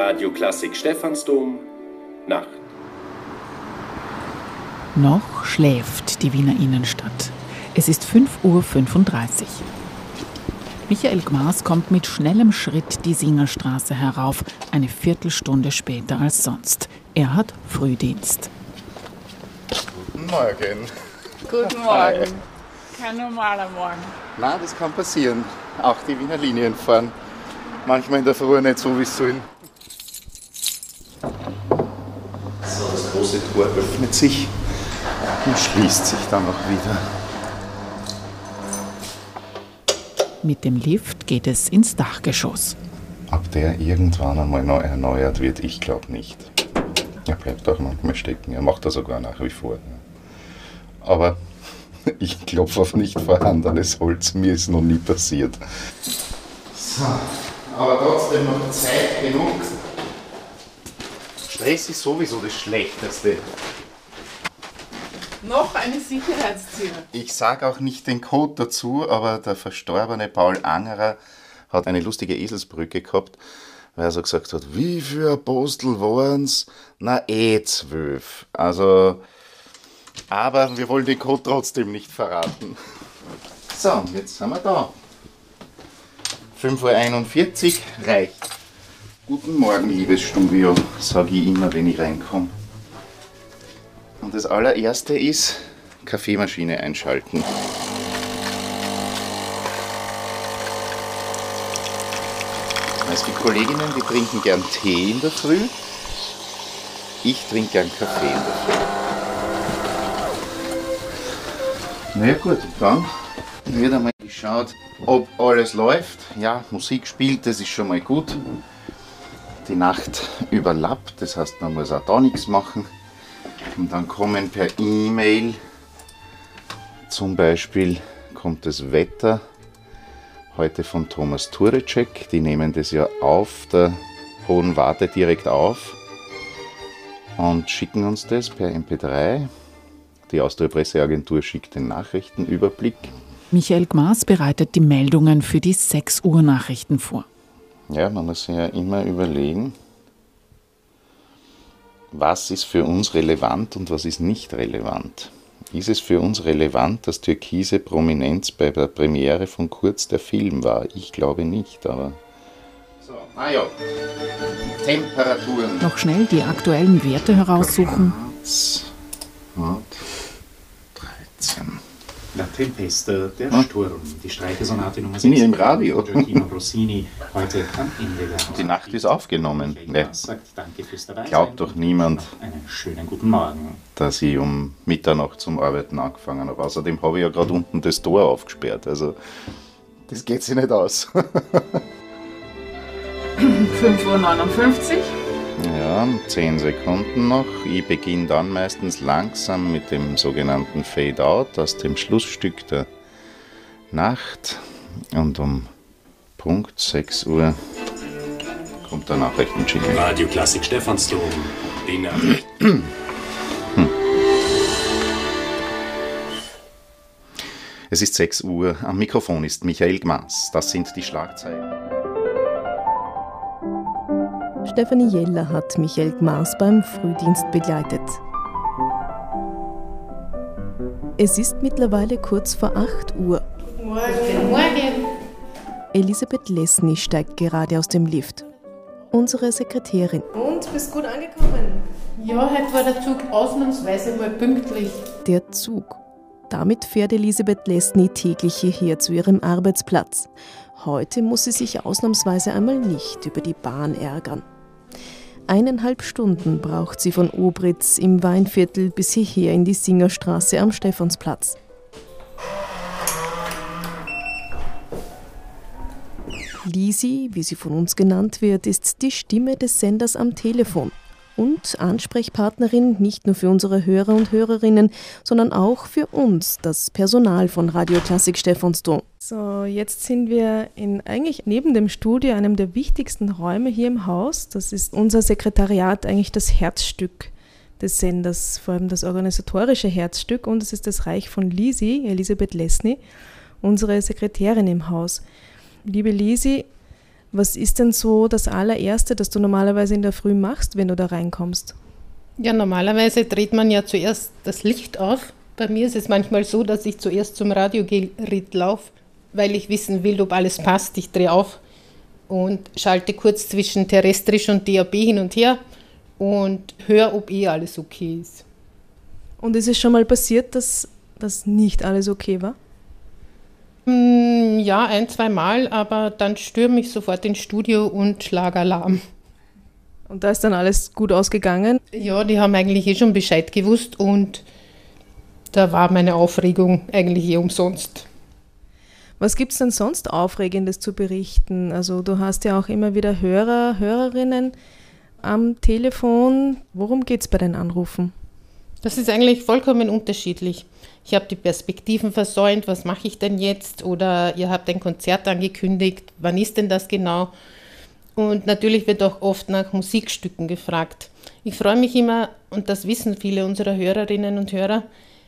Radio Klassik Stephansdom, Nacht. Noch schläft die Wiener Innenstadt. Es ist 5.35 Uhr. Michael Gmaß kommt mit schnellem Schritt die Singerstraße herauf, eine Viertelstunde später als sonst. Er hat Frühdienst. Guten Morgen. Guten Morgen. Kein normaler Morgen. Na, das kann passieren. Auch die Wiener Linien fahren. Manchmal in der Früh nicht so, wie es sollen. So, das große Tor öffnet sich und schließt sich dann auch wieder. Mit dem Lift geht es ins Dachgeschoss. Ob der irgendwann einmal noch erneuert wird, ich glaube nicht. Er bleibt auch manchmal stecken. Er macht das sogar nach wie vor. Aber ich klopfe auf nicht vorhandenes Holz. Mir ist noch nie passiert. So, aber trotzdem noch Zeit genug. Stress ist sowieso das Schlechteste. Noch eine Sicherheitstür. Ich sage auch nicht den Code dazu, aber der verstorbene Paul Angerer hat eine lustige Eselsbrücke gehabt, weil er so gesagt hat, wie viele Apostel waren's? Na eh zwölf. Also, aber wir wollen den Code trotzdem nicht verraten. So, jetzt sind wir da. 5.41 Uhr reicht. Guten Morgen, liebes Studio, sage ich immer, wenn ich reinkomme. Und das allererste ist Kaffeemaschine einschalten. Es gibt Kolleginnen, die trinken gern Tee in der Früh. Ich trinke gern Kaffee in der Früh. Na ja, gut, dann wird einmal geschaut, ob alles läuft. Ja, Musik spielt, das ist schon mal gut. Die Nacht überlappt, das heißt, man muss auch da nichts machen. Und dann kommen per E-Mail zum Beispiel kommt das Wetter heute von Thomas Turecek. Die nehmen das ja auf der Hohen Warte direkt auf und schicken uns das per MP3. Die Austria Presseagentur schickt den Nachrichtenüberblick. Michael Gmaß bereitet die Meldungen für die 6 Uhr Nachrichten vor. Ja, man muss sich ja immer überlegen, was ist für uns relevant und was ist nicht relevant. Ist es für uns relevant, dass türkise Prominenz bei der Premiere von Kurz der Film war? Ich glaube nicht, aber. So, ah ja. Temperaturen. Noch schnell die aktuellen Werte heraussuchen. Graz hat 13. La Tempesta, der Ah. Sturm, die Streichersonate Nummer Sind 6 die im Radio? Gioacchino Rossini, heute am Ende der Die Nacht ist aufgenommen. Dabei Glaubt doch niemand. Einen schönen guten Morgen. dass ich um Mitternacht zum Arbeiten angefangen habe. Außerdem habe ich ja gerade unten das Tor aufgesperrt. Also, das geht sich nicht aus. 5.59 Uhr. Ja, 10 Sekunden noch. Ich beginne dann meistens langsam mit dem sogenannten Fade-Out aus dem Schlussstück der Nacht. Und um Punkt 6 Uhr kommt der Nachrichtenjingle. Radio Klassik Stephansdom, die Nacht. Es ist 6 Uhr. Am Mikrofon ist Michael Gmaß. Das sind die Schlagzeilen. Stefanie Jeller hat Michael Gmaß beim Frühdienst begleitet. Es ist mittlerweile kurz vor 8 Uhr. Morgen. Morgen. Elisabeth Lesny steigt gerade aus dem Lift. Unsere Sekretärin. Und bist gut angekommen? Ja, heute war der Zug ausnahmsweise mal pünktlich. Der Zug. Damit fährt Elisabeth Lesny täglich hierher zu ihrem Arbeitsplatz. Heute muss sie sich ausnahmsweise einmal nicht über die Bahn ärgern. Eineinhalb Stunden braucht sie von Obritz im Weinviertel bis hierher in die Singerstraße am Stephansplatz. Lisi, wie sie von uns genannt wird, ist die Stimme des Senders am Telefon und Ansprechpartnerin nicht nur für unsere Hörer und Hörerinnen, sondern auch für uns, das Personal von Radio Klassik Stephansdom. So, jetzt sind wir in eigentlich neben dem Studio, einem der wichtigsten Räume hier im Haus. Das ist unser Sekretariat, eigentlich das Herzstück des Senders, vor allem das organisatorische Herzstück. Und es ist das Reich von Lisi, Elisabeth Lesny, unsere Sekretärin im Haus. Liebe Lisi, Was ist denn so das allererste, das du normalerweise in der Früh machst, wenn du da reinkommst? Ja, normalerweise dreht man ja zuerst das Licht auf. Bei mir ist es manchmal so, dass ich zuerst zum Radiogerät laufe, weil ich wissen will, ob alles passt. Ich drehe auf und schalte kurz zwischen terrestrisch und DAB hin und her und höre, ob eh alles okay ist. Und ist es schon mal passiert, dass das nicht alles okay war? Hm, ja, ein, zwei Mal, aber dann stürme ich sofort ins Studio und schlage Alarm. Und da ist dann alles gut ausgegangen? Ja, die haben eigentlich eh schon Bescheid gewusst und da war meine Aufregung eigentlich eh umsonst. Was gibt es denn sonst Aufregendes zu berichten? Also du hast ja auch immer wieder Hörer, Hörerinnen am Telefon. Worum geht es bei den Anrufen? Das ist eigentlich vollkommen unterschiedlich. Ich habe die Perspektiven versäumt, was mache ich denn jetzt? Oder ihr habt ein Konzert angekündigt, wann ist denn das genau? Und natürlich wird auch oft nach Musikstücken gefragt. Ich freue mich immer, und das wissen viele unserer Hörerinnen und Hörer,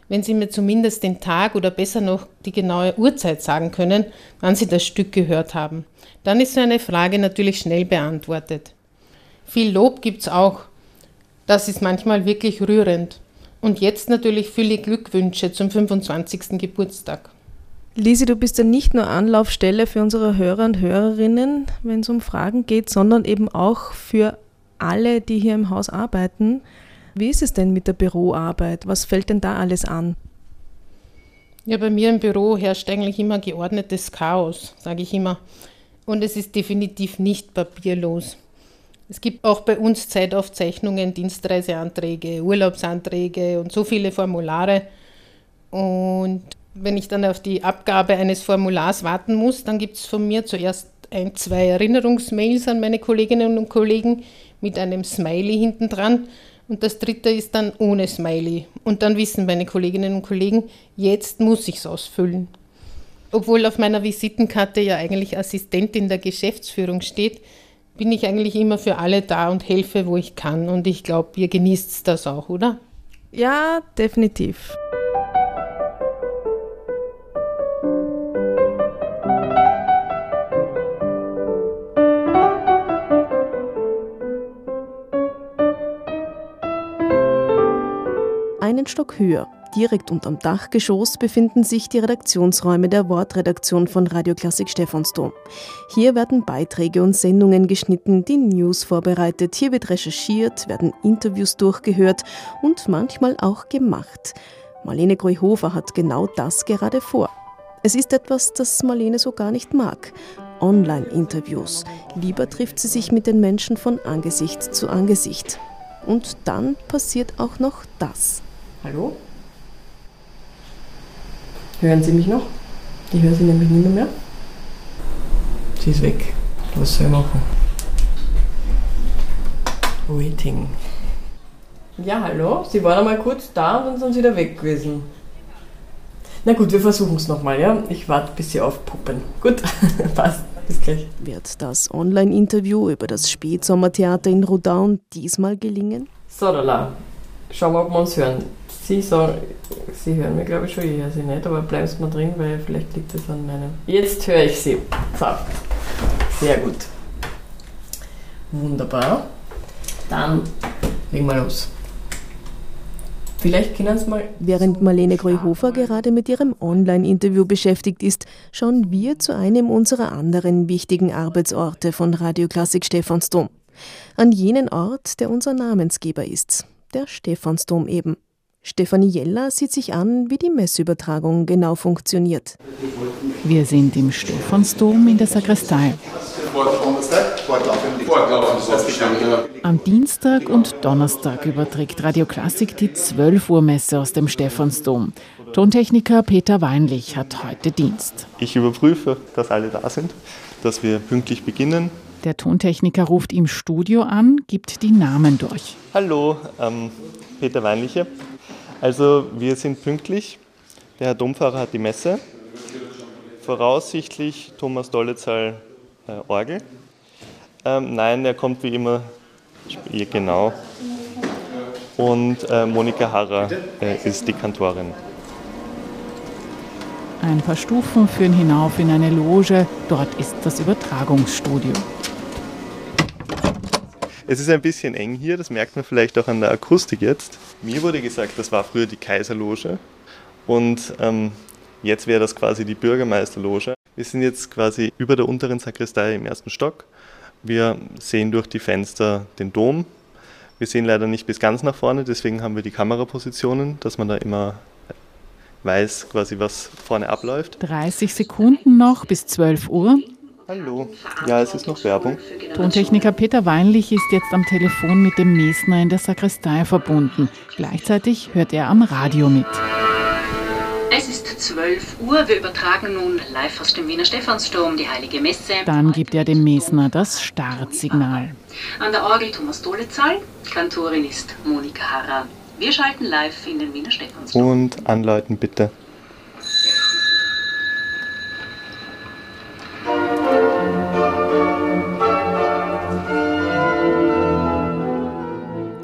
wenn Sie mir zumindest den Tag oder besser noch die genaue Uhrzeit sagen können, wann Sie das Stück gehört haben. Dann ist so eine Frage natürlich schnell beantwortet. Viel Lob gibt es auch. Das ist manchmal wirklich rührend. Und jetzt natürlich viele Glückwünsche zum 25. Geburtstag. Lisi, du bist ja nicht nur Anlaufstelle für unsere Hörer und Hörerinnen, wenn es um Fragen geht, sondern eben auch für alle, die hier im Haus arbeiten. Wie ist es denn mit der Büroarbeit? Was fällt denn da alles an? Ja, bei mir im Büro herrscht eigentlich immer geordnetes Chaos, sage ich immer. Und es ist definitiv nicht papierlos. Es gibt auch bei uns Zeitaufzeichnungen, Dienstreiseanträge, Urlaubsanträge und so viele Formulare. Und wenn ich dann auf die Abgabe eines Formulars warten muss, dann gibt es von mir zuerst ein, zwei Erinnerungsmails an meine Kolleginnen und Kollegen mit einem Smiley hinten dran und das dritte ist dann ohne Smiley. Und dann wissen meine Kolleginnen und Kollegen, jetzt muss ich es ausfüllen. Obwohl auf meiner Visitenkarte ja eigentlich Assistentin der Geschäftsführung steht, bin ich eigentlich immer für alle da und helfe, wo ich kann. Und ich glaube, ihr genießt das auch, oder? Ja, definitiv. Einen Stock höher, direkt unterm Dachgeschoss, befinden sich die Redaktionsräume der Wortredaktion von Radio Klassik Stephansdom. Hier werden Beiträge und Sendungen geschnitten, die News vorbereitet, hier wird recherchiert, werden Interviews durchgehört und manchmal auch gemacht. Marlene Greuhofer hat genau das gerade vor. Es ist etwas, das Marlene so gar nicht mag. Online-Interviews. Lieber trifft sie sich mit den Menschen von Angesicht zu Angesicht. Und dann passiert auch noch das. Hallo? Hören Sie mich noch? Ich höre Sie nämlich nicht mehr. Sie ist weg. Was soll ich machen? Waiting. Ja, hallo? Sie waren einmal kurz da und dann sind Sie wieder weg gewesen. Na gut, wir versuchen es nochmal, ja? Ich warte, bis Sie aufpuppen. Gut, passt. Bis gleich. Wird das Online-Interview über das Spätsommertheater in Rodaun diesmal gelingen? So, Lala. Schauen wir, ob wir uns hören. Sie sagen, Sie hören mich glaube ich schon, ich höre Sie nicht, aber bleiben Sie mal drin, weil vielleicht liegt es an meinem. Jetzt höre ich Sie. So. Sehr gut. Wunderbar. Dann legen wir los. Vielleicht können Sie mal. Während Marlene Greuhofer gerade mit ihrem Online-Interview beschäftigt ist, schauen wir zu einem unserer anderen wichtigen Arbeitsorte von Radio Klassik Stephansdom. An jenen Ort, der unser Namensgeber ist, der Stephansdom eben. Stefanie Jeller sieht sich an, wie die Messübertragung genau funktioniert. Wir sind im Stephansdom in der Sakristei. Am Dienstag und Donnerstag überträgt Radio Klassik die 12 Uhr Messe aus dem Stephansdom. Tontechniker Peter Weinlich hat heute Dienst. Ich überprüfe, dass alle da sind, dass wir pünktlich beginnen. Der Tontechniker ruft im Studio an, gibt die Namen durch. Hallo, ähm, Peter Weinliche. Also wir sind pünktlich. Der Herr Dompfarrer hat die Messe. Voraussichtlich Thomas Dollezahl äh, Orgel. Ähm, nein, er kommt wie immer, genau. Und äh, Monika Harrer äh, ist die Kantorin. Ein paar Stufen führen hinauf in eine Loge. Dort ist das Übertragungsstudio. Es ist ein bisschen eng hier, das merkt man vielleicht auch an der Akustik jetzt. Mir wurde gesagt, das war früher die Kaiserloge und ähm, jetzt wäre das quasi die Bürgermeisterloge. Wir sind jetzt quasi über der unteren Sakristei im ersten Stock. Wir sehen durch die Fenster den Dom. Wir sehen leider nicht bis ganz nach vorne, deswegen haben wir die Kamerapositionen, dass man da immer weiß, quasi was vorne abläuft. 30 Sekunden noch bis 12 Uhr. Hallo. Ja, es ist noch Werbung. Tontechniker Peter Weinlich ist jetzt am Telefon mit dem Mesner in der Sakristei verbunden. Gleichzeitig hört er am Radio mit. Es ist 12 Uhr. Wir übertragen nun live aus dem Wiener Stephansdom die Heilige Messe. Dann gibt er dem Mesner das Startsignal. An der Orgel Thomas Dolezahl, Kantorin ist Monika Harrer. Wir schalten live in den Wiener Stephansdom. Und anläuten bitte.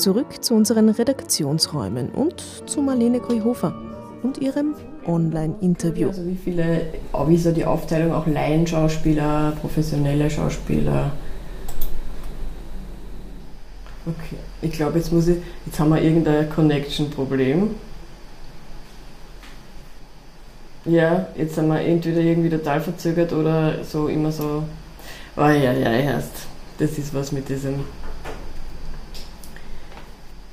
Zurück zu unseren Redaktionsräumen und zu Marlene Grühofer und ihrem Online-Interview. Also wie viele, wie so die Aufteilung auch Laienschauspieler, professionelle Schauspieler? Okay, ich glaube, jetzt muss ich, jetzt haben wir irgendein Connection-Problem. Ja, jetzt sind wir entweder irgendwie total verzögert oder so immer so, oh ja, ja, erst, das ist was mit diesem.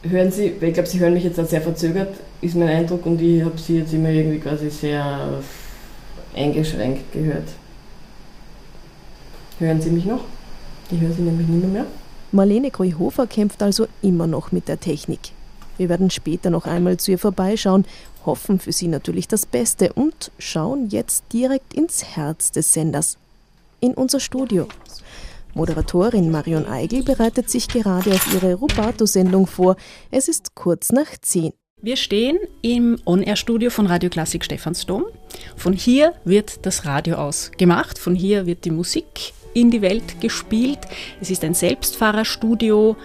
Hören Sie, ich glaube, Sie hören mich jetzt auch sehr verzögert, ist mein Eindruck, und ich habe Sie jetzt immer irgendwie quasi sehr eingeschränkt gehört. Hören Sie mich noch? Ich höre Sie nämlich nicht mehr. Marlene Kreuhofer kämpft also immer noch mit der Technik. Wir werden später noch einmal zu ihr vorbeischauen, hoffen für sie natürlich das Beste und schauen jetzt direkt ins Herz des Senders, in unser Studio. Moderatorin Marion Eigel bereitet sich gerade auf ihre Rubato-Sendung vor. Es ist kurz nach zehn. Wir stehen im On-Air-Studio von Radio Klassik Stephansdom. Von hier wird das Radio aus gemacht, von hier wird die Musik in die Welt gespielt. Es ist ein Selbstfahrerstudio.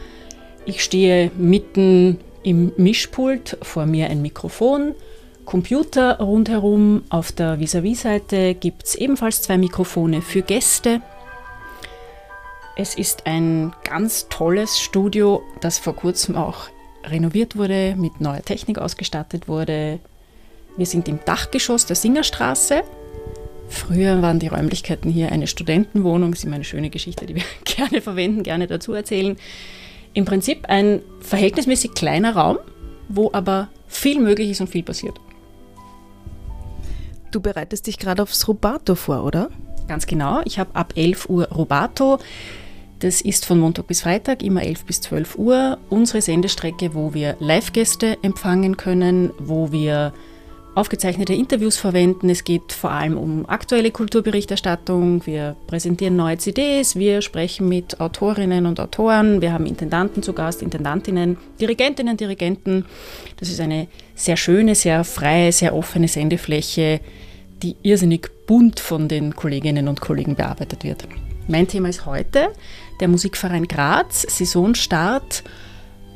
Ich stehe mitten im Mischpult, vor mir ein Mikrofon, Computer rundherum. Auf der Vis-à-vis-Seite gibt es ebenfalls zwei Mikrofone für Gäste. Es ist ein ganz tolles Studio, das vor kurzem auch renoviert wurde, mit neuer Technik ausgestattet wurde. Wir sind im Dachgeschoss der Singerstraße. Früher waren die Räumlichkeiten hier eine Studentenwohnung, das ist immer eine schöne Geschichte, die wir gerne verwenden, gerne dazu erzählen. Im Prinzip ein verhältnismäßig kleiner Raum, wo aber viel möglich ist und viel passiert. Du bereitest dich gerade aufs Rubato vor, oder? Ganz genau. Ich habe ab 11 Uhr Rubato. Das ist von Montag bis Freitag, immer 11 bis 12 Uhr. Unsere Sendestrecke, wo wir Live-Gäste empfangen können, wo wir aufgezeichnete Interviews verwenden. Es geht vor allem um aktuelle Kulturberichterstattung. Wir präsentieren neue CDs, wir sprechen mit Autorinnen und Autoren, wir haben Intendanten zu Gast, Intendantinnen, Dirigentinnen, Dirigenten. Das ist eine sehr schöne, sehr freie, sehr offene Sendefläche, die irrsinnig bunt von den Kolleginnen und Kollegen bearbeitet wird. Mein Thema ist heute der Musikverein Graz, Saisonstart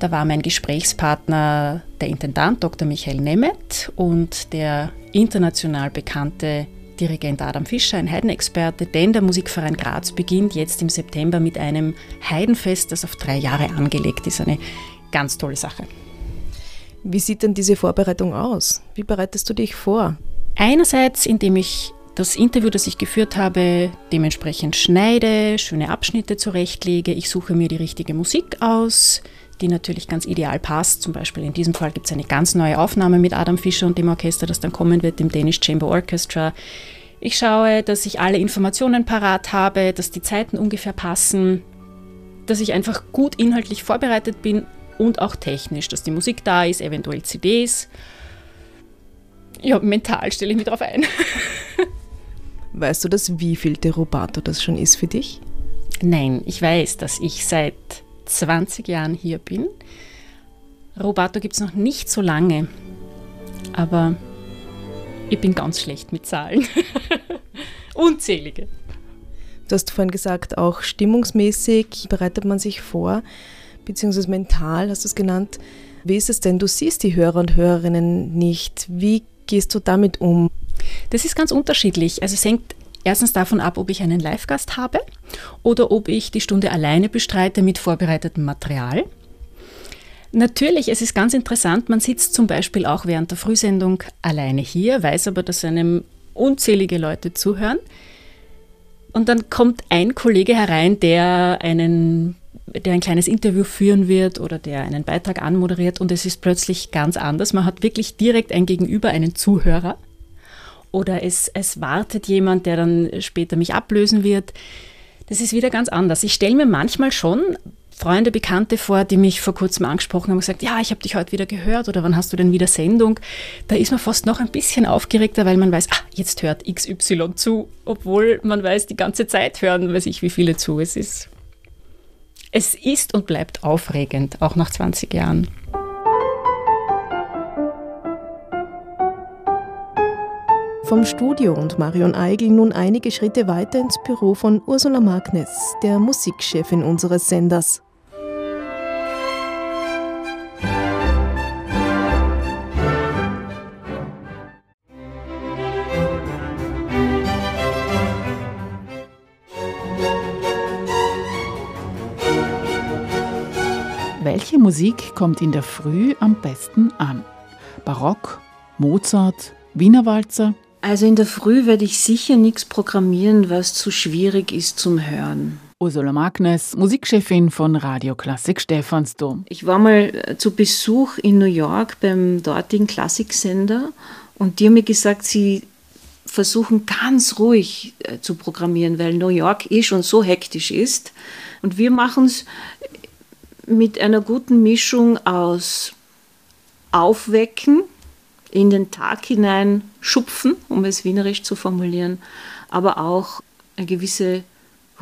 da war mein Gesprächspartner der Intendant Dr. Michael Nemeth und der international bekannte Dirigent Adam Fischer, ein Heidenexperte, denn der Musikverein Graz beginnt jetzt im September mit einem Heidenfest, das auf drei Jahre angelegt ist. Eine ganz tolle Sache. Wie sieht denn diese Vorbereitung aus? Wie bereitest du dich vor? Einerseits, indem ich das Interview, das ich geführt habe, dementsprechend schneide, schöne Abschnitte zurechtlege. Ich suche mir die richtige Musik aus die natürlich ganz ideal passt. Zum Beispiel in diesem Fall gibt es eine ganz neue Aufnahme mit Adam Fischer und dem Orchester, das dann kommen wird, dem Danish Chamber Orchestra. Ich schaue, dass ich alle Informationen parat habe, dass die Zeiten ungefähr passen, dass ich einfach gut inhaltlich vorbereitet bin und auch technisch, dass die Musik da ist, eventuell CDs. Ja, mental stelle ich mich darauf ein. weißt du das, wie viel der Rubato das schon ist für dich? Nein, ich weiß, dass ich seit 20 Jahren hier bin. Robato gibt es noch nicht so lange, aber ich bin ganz schlecht mit Zahlen. Unzählige. Du hast vorhin gesagt, auch stimmungsmäßig bereitet man sich vor, beziehungsweise mental hast du es genannt. Wie ist es denn? Du siehst die Hörer und Hörerinnen nicht. Wie gehst du damit um? Das ist ganz unterschiedlich. Also es hängt erstens davon ab, ob ich einen Live-Gast habe oder ob ich die Stunde alleine bestreite mit vorbereitetem Material. Natürlich, es ist ganz interessant, man sitzt zum Beispiel auch während der Frühsendung alleine hier, weiß aber, dass einem unzählige Leute zuhören. Und dann kommt ein Kollege herein, der einen der ein kleines Interview führen wird oder der einen Beitrag anmoderiert und es ist plötzlich ganz anders. Man hat wirklich direkt ein Gegenüber, einen Zuhörer oder es, es wartet jemand, der dann später mich ablösen wird. Das ist wieder ganz anders. Ich stelle mir manchmal schon Freunde, Bekannte vor, die mich vor kurzem angesprochen haben und gesagt, ja, ich habe dich heute wieder gehört oder wann hast du denn wieder Sendung? Da ist man fast noch ein bisschen aufgeregter, weil man weiß, ah, jetzt hört XY zu, obwohl man weiß, die ganze Zeit hören, weiß ich, wie viele zu. Es ist es ist und bleibt aufregend, auch nach 20 Jahren. Vom Studio und Marion Eigel nun einige Schritte weiter ins Büro von Ursula Magnes, der Musikchefin unseres Senders. Welche Musik kommt in der Früh am besten an? Barock, Mozart, Wiener Walzer? Also in der Früh werde ich sicher nichts programmieren, was zu schwierig ist zum Hören. Ursula Magnes, Musikchefin von Radio Klassik Stephansdom. Ich war mal äh, zu Besuch in New York beim dortigen Klassiksender und die haben mir gesagt, sie versuchen ganz ruhig äh, zu programmieren, weil New York eh schon so hektisch ist. Und wir machen es mit einer guten Mischung aus Aufwecken, in den Tag hinein schupfen, um es wienerisch zu formulieren, aber auch eine gewisse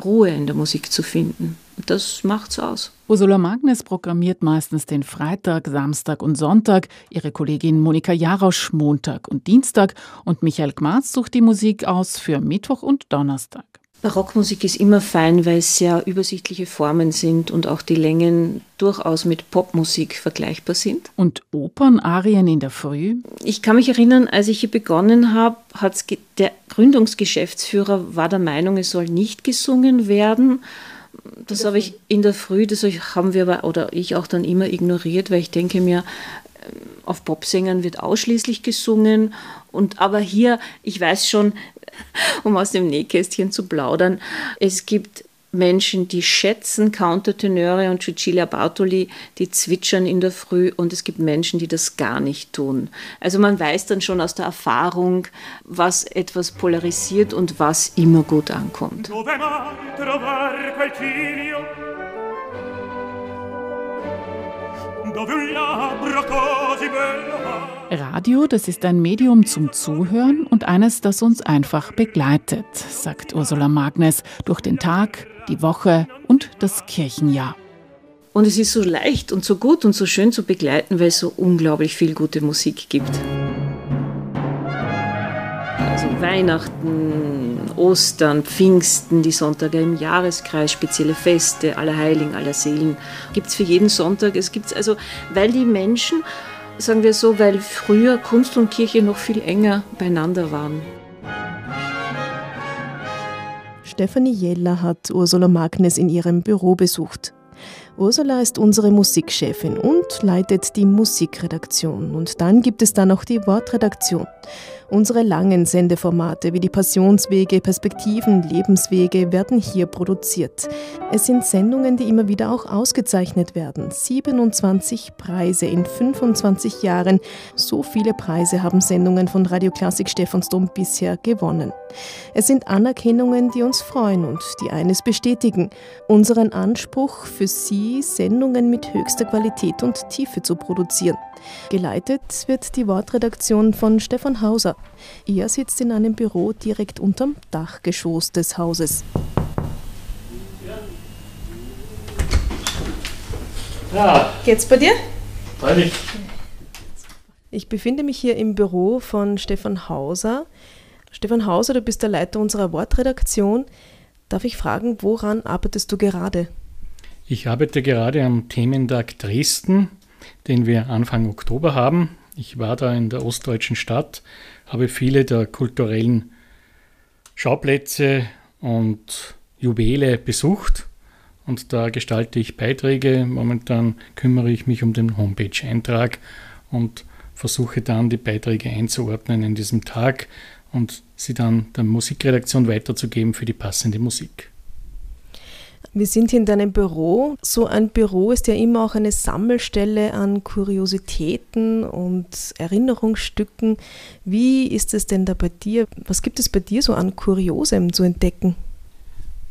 Ruhe in der Musik zu finden. Das macht's aus. Ursula Magnes programmiert meistens den Freitag, Samstag und Sonntag, ihre Kollegin Monika Jarosch Montag und Dienstag und Michael Gmarz sucht die Musik aus für Mittwoch und Donnerstag. Barockmusik ist immer fein, weil es sehr übersichtliche Formen sind und auch die Längen durchaus mit Popmusik vergleichbar sind. Und Opernarien in der Früh? Ich kann mich erinnern, als ich hier begonnen habe, hat der Gründungsgeschäftsführer war der Meinung, es soll nicht gesungen werden. Das habe ich in der Früh, das haben wir aber, oder ich auch dann immer ignoriert, weil ich denke mir, auf Popsängern wird ausschließlich gesungen. Und aber hier, ich weiß schon, um aus dem Nähkästchen zu plaudern. Es gibt Menschen, die schätzen Countertenöre und Cecilia Bartoli, die zwitschern in der Früh und es gibt Menschen, die das gar nicht tun. Also man weiß dann schon aus der Erfahrung, was etwas polarisiert und was immer gut ankommt. Dove un labbro così bello Radio, das ist ein Medium zum Zuhören und eines, das uns einfach begleitet, sagt Ursula Magnes, durch den Tag, die Woche und das Kirchenjahr. Und es ist so leicht und so gut und so schön zu begleiten, weil es so unglaublich viel gute Musik gibt. Also Weihnachten, Ostern, Pfingsten, die Sonntage im Jahreskreis, spezielle Feste, Allerheiligen, Allerseelen. Gibt es für jeden Sonntag. Es gibt also, weil die Menschen sagen wir so, weil früher Kunst und Kirche noch viel enger beieinander waren. Stefanie Jeller hat Ursula Magnes in ihrem Büro besucht. Ursula ist unsere Musikchefin und leitet die Musikredaktion. Und dann gibt es da noch die Wortredaktion. Unsere langen Sendeformate wie die Passionswege, Perspektiven, Lebenswege werden hier produziert. Es sind Sendungen, die immer wieder auch ausgezeichnet werden. 27 Preise in 25 Jahren. So viele Preise haben Sendungen von Radio Klassik Stephansdom bisher gewonnen. Es sind Anerkennungen, die uns freuen und die eines bestätigen. Unseren Anspruch für Sie, Sendungen mit höchster Qualität und Tiefe zu produzieren. Geleitet wird die Wortredaktion von Stefan Hauser. Er sitzt in einem Büro direkt unterm Dachgeschoss des Hauses. Ja. Geht's bei dir? Freilich. Ich befinde mich hier im Büro von Stefan Hauser. Stefan Hauser, du bist der Leiter unserer Wortredaktion. Darf ich fragen, woran arbeitest du gerade? Ich arbeite gerade am Thementag Dresden den wir Anfang Oktober haben. Ich war da in der ostdeutschen Stadt, habe viele der kulturellen Schauplätze und Juwele besucht und da gestalte ich Beiträge. Momentan kümmere ich mich um den Homepage-Eintrag und versuche dann die Beiträge einzuordnen in diesem Tag und sie dann der Musikredaktion weiterzugeben für die passende Musik. Wir sind hier in deinem Büro. So ein Büro ist ja immer auch eine Sammelstelle an Kuriositäten und Erinnerungsstücken. Wie ist es denn da bei dir? Was gibt es bei dir so an Kuriosem zu entdecken?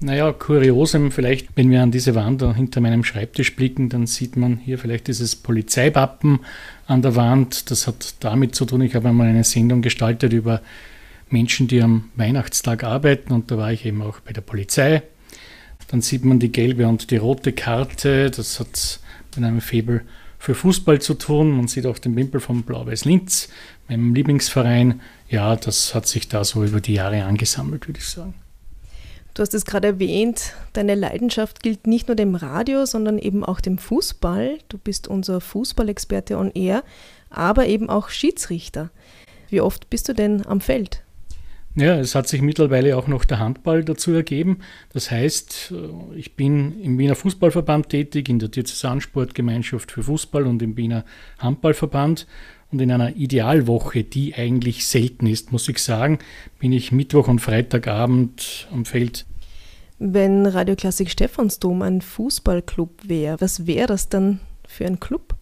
Naja, Kuriosem, vielleicht, wenn wir an diese Wand hinter meinem Schreibtisch blicken, dann sieht man hier vielleicht dieses Polizeiwappen an der Wand. Das hat damit zu tun, ich habe einmal eine Sendung gestaltet über Menschen, die am Weihnachtstag arbeiten und da war ich eben auch bei der Polizei. Dann sieht man die gelbe und die rote Karte. Das hat mit einem Faible für Fußball zu tun. Man sieht auch den Wimpel vom Blau-Weiß Linz, meinem Lieblingsverein. Ja, das hat sich da so über die Jahre angesammelt, würde ich sagen. Du hast es gerade erwähnt, deine Leidenschaft gilt nicht nur dem Radio, sondern eben auch dem Fußball. Du bist unser Fußballexperte on Air, aber eben auch Schiedsrichter. Wie oft bist du denn am Feld? Ja, es hat sich mittlerweile auch noch der Handball dazu ergeben. Das heißt, äh, ich bin im Wiener Fußballverband tätig, in der Diözesansportgemeinschaft für Fußball und im Wiener Handballverband. Und in einer Idealwoche, die eigentlich selten ist, muss ich sagen, bin ich Mittwoch und Freitagabend am Feld. Wenn Radioklassik Stephansdom ein Fußballclub wäre, was wäre das dann für ein Club?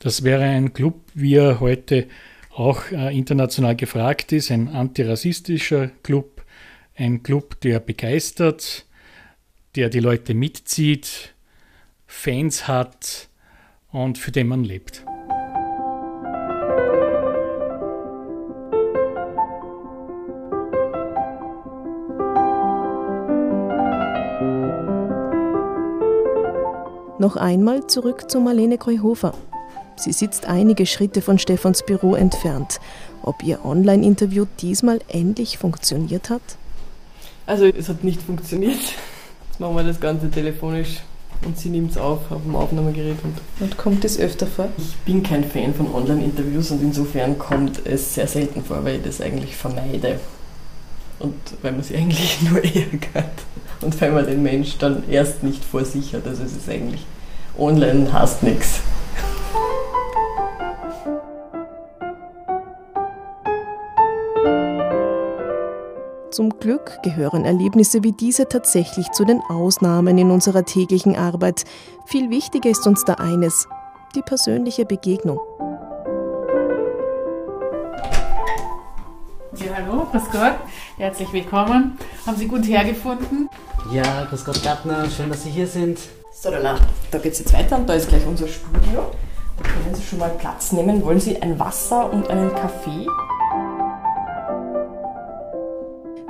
Das wäre ein Club, wie er heute auch äh, international gefragt ist, ein antirassistischer Club, ein Club, der begeistert, der die Leute mitzieht, Fans hat und für den man lebt. Noch einmal zurück zu Marlene Kreuhofer. Sie sitzt einige Schritte von Stefans Büro entfernt. Ob ihr Online-Interview diesmal endlich funktioniert hat? Also es hat nicht funktioniert. Jetzt machen wir das Ganze telefonisch und sie nimmt es auf auf dem Aufnahmegerät. Und, und kommt es öfter vor? Ich bin kein Fan von Online-Interviews und insofern kommt es sehr selten vor, weil ich das eigentlich vermeide. Und weil man sich eigentlich nur ärgert. Und weil man den Mensch dann erst nicht vor sich hat. Also es ist eigentlich, online hast nichts. Glück gehören Erlebnisse wie diese tatsächlich zu den Ausnahmen in unserer täglichen Arbeit. Viel wichtiger ist uns da eines, die persönliche Begegnung. Ja, hallo, grüß Gott, herzlich willkommen. Haben Sie gut hergefunden? Ja, grüß Gott, Gartner, schön, dass Sie hier sind. So, da, da geht es jetzt weiter und da ist gleich unser Studio. Da können Sie schon mal Platz nehmen. Wollen Sie ein Wasser und einen Kaffee?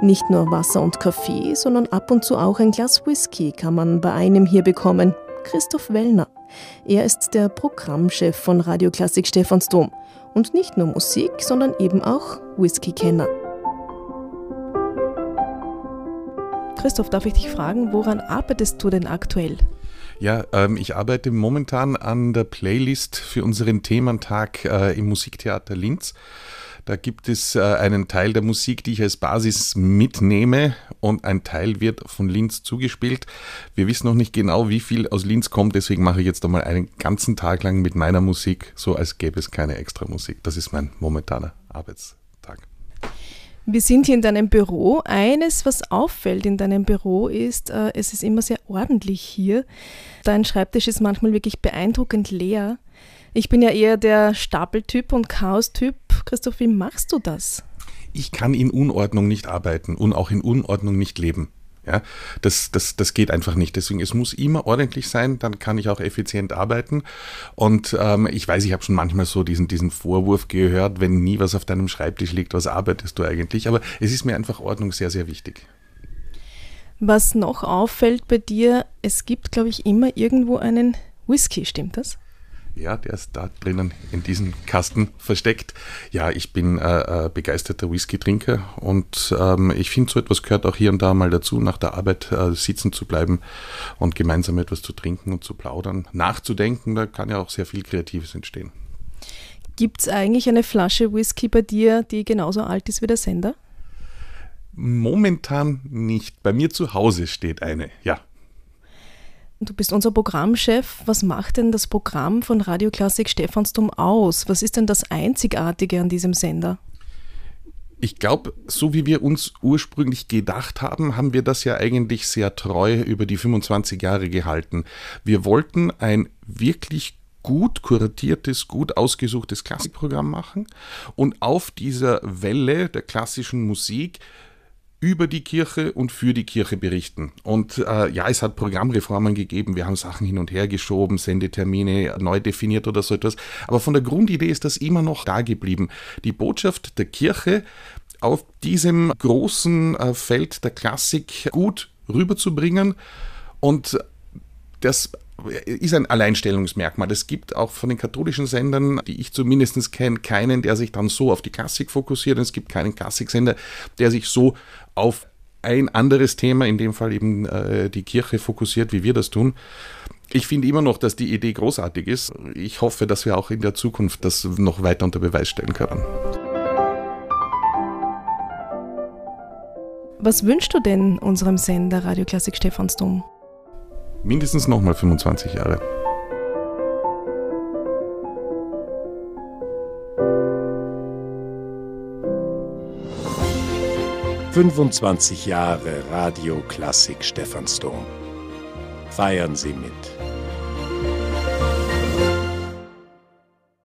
Nicht nur Wasser und Kaffee, sondern ab und zu auch ein Glas Whisky kann man bei einem hier bekommen. Christoph Wellner. Er ist der Programmchef von Radio Klassik Stephansdom und nicht nur Musik, sondern eben auch Whisky-Kenner. Christoph, darf ich dich fragen, woran arbeitest du denn aktuell? Ja, ähm, ich arbeite momentan an der Playlist für unseren Thementag äh, im Musiktheater Linz. Da gibt es äh, einen Teil der Musik, die ich als Basis mitnehme und ein Teil wird von Linz zugespielt. Wir wissen noch nicht genau, wie viel aus Linz kommt, deswegen mache ich jetzt einmal einen ganzen Tag lang mit meiner Musik, so als gäbe es keine extra Musik. Das ist mein momentaner Arbeitstag. Wir sind hier in deinem Büro. Eines, was auffällt in deinem Büro, ist, äh, es ist immer sehr ordentlich hier. Dein Schreibtisch ist manchmal wirklich beeindruckend leer. Ich bin ja eher der Stapeltyp und Chaos-Typ. Christoph, wie machst du das? Ich kann in Unordnung nicht arbeiten und auch in Unordnung nicht leben. Ja, das, das, das geht einfach nicht. Deswegen, es muss immer ordentlich sein, dann kann ich auch effizient arbeiten. Und ähm, ich weiß, ich habe schon manchmal so diesen, diesen Vorwurf gehört, wenn nie was auf deinem Schreibtisch liegt, was arbeitest du eigentlich? Aber es ist mir einfach Ordnung sehr, sehr wichtig. Was noch auffällt bei dir, es gibt, glaube ich, immer irgendwo einen Whisky, stimmt das? Ja, der ist da drinnen in diesem Kasten versteckt. Ja, ich bin äh, äh, begeisterter Whisky-Trinker und ähm, ich finde, so etwas gehört auch hier und da mal dazu, nach der Arbeit äh, sitzen zu bleiben und gemeinsam etwas zu trinken und zu plaudern, nachzudenken. Da kann ja auch sehr viel Kreatives entstehen. Gibt es eigentlich eine Flasche Whisky bei dir, die genauso alt ist wie der Sender? Momentan nicht. Bei mir zu Hause steht eine, ja. Du bist unser Programmchef. Was macht denn das Programm von Radioklassik Stephansdom aus? Was ist denn das Einzigartige an diesem Sender? Ich glaube, so wie wir uns ursprünglich gedacht haben, haben wir das ja eigentlich sehr treu über die 25 Jahre gehalten. Wir wollten ein wirklich gut kuratiertes, gut ausgesuchtes Klassikprogramm machen und auf dieser Welle der klassischen Musik über die Kirche und für die Kirche berichten. Und äh, ja, es hat Programmreformen gegeben, wir haben Sachen hin und her geschoben, Sendetermine neu definiert oder so etwas. Aber von der Grundidee ist das immer noch da geblieben. Die Botschaft der Kirche auf diesem großen äh, Feld der Klassik gut rüberzubringen und das ist ein Alleinstellungsmerkmal. Es gibt auch von den katholischen Sendern, die ich zumindest kenne, keinen, der sich dann so auf die Klassik fokussiert. Und es gibt keinen Klassiksender, der sich so auf ein anderes Thema, in dem Fall eben äh, die Kirche, fokussiert, wie wir das tun. Ich finde immer noch, dass die Idee großartig ist. Ich hoffe, dass wir auch in der Zukunft das noch weiter unter Beweis stellen können. Was wünschst du denn unserem Sender Radio Klassik Stephansdom? Mindestens nochmal 25 Jahre. »25 Jahre Radio Klassik Stephansdom. Feiern Sie mit.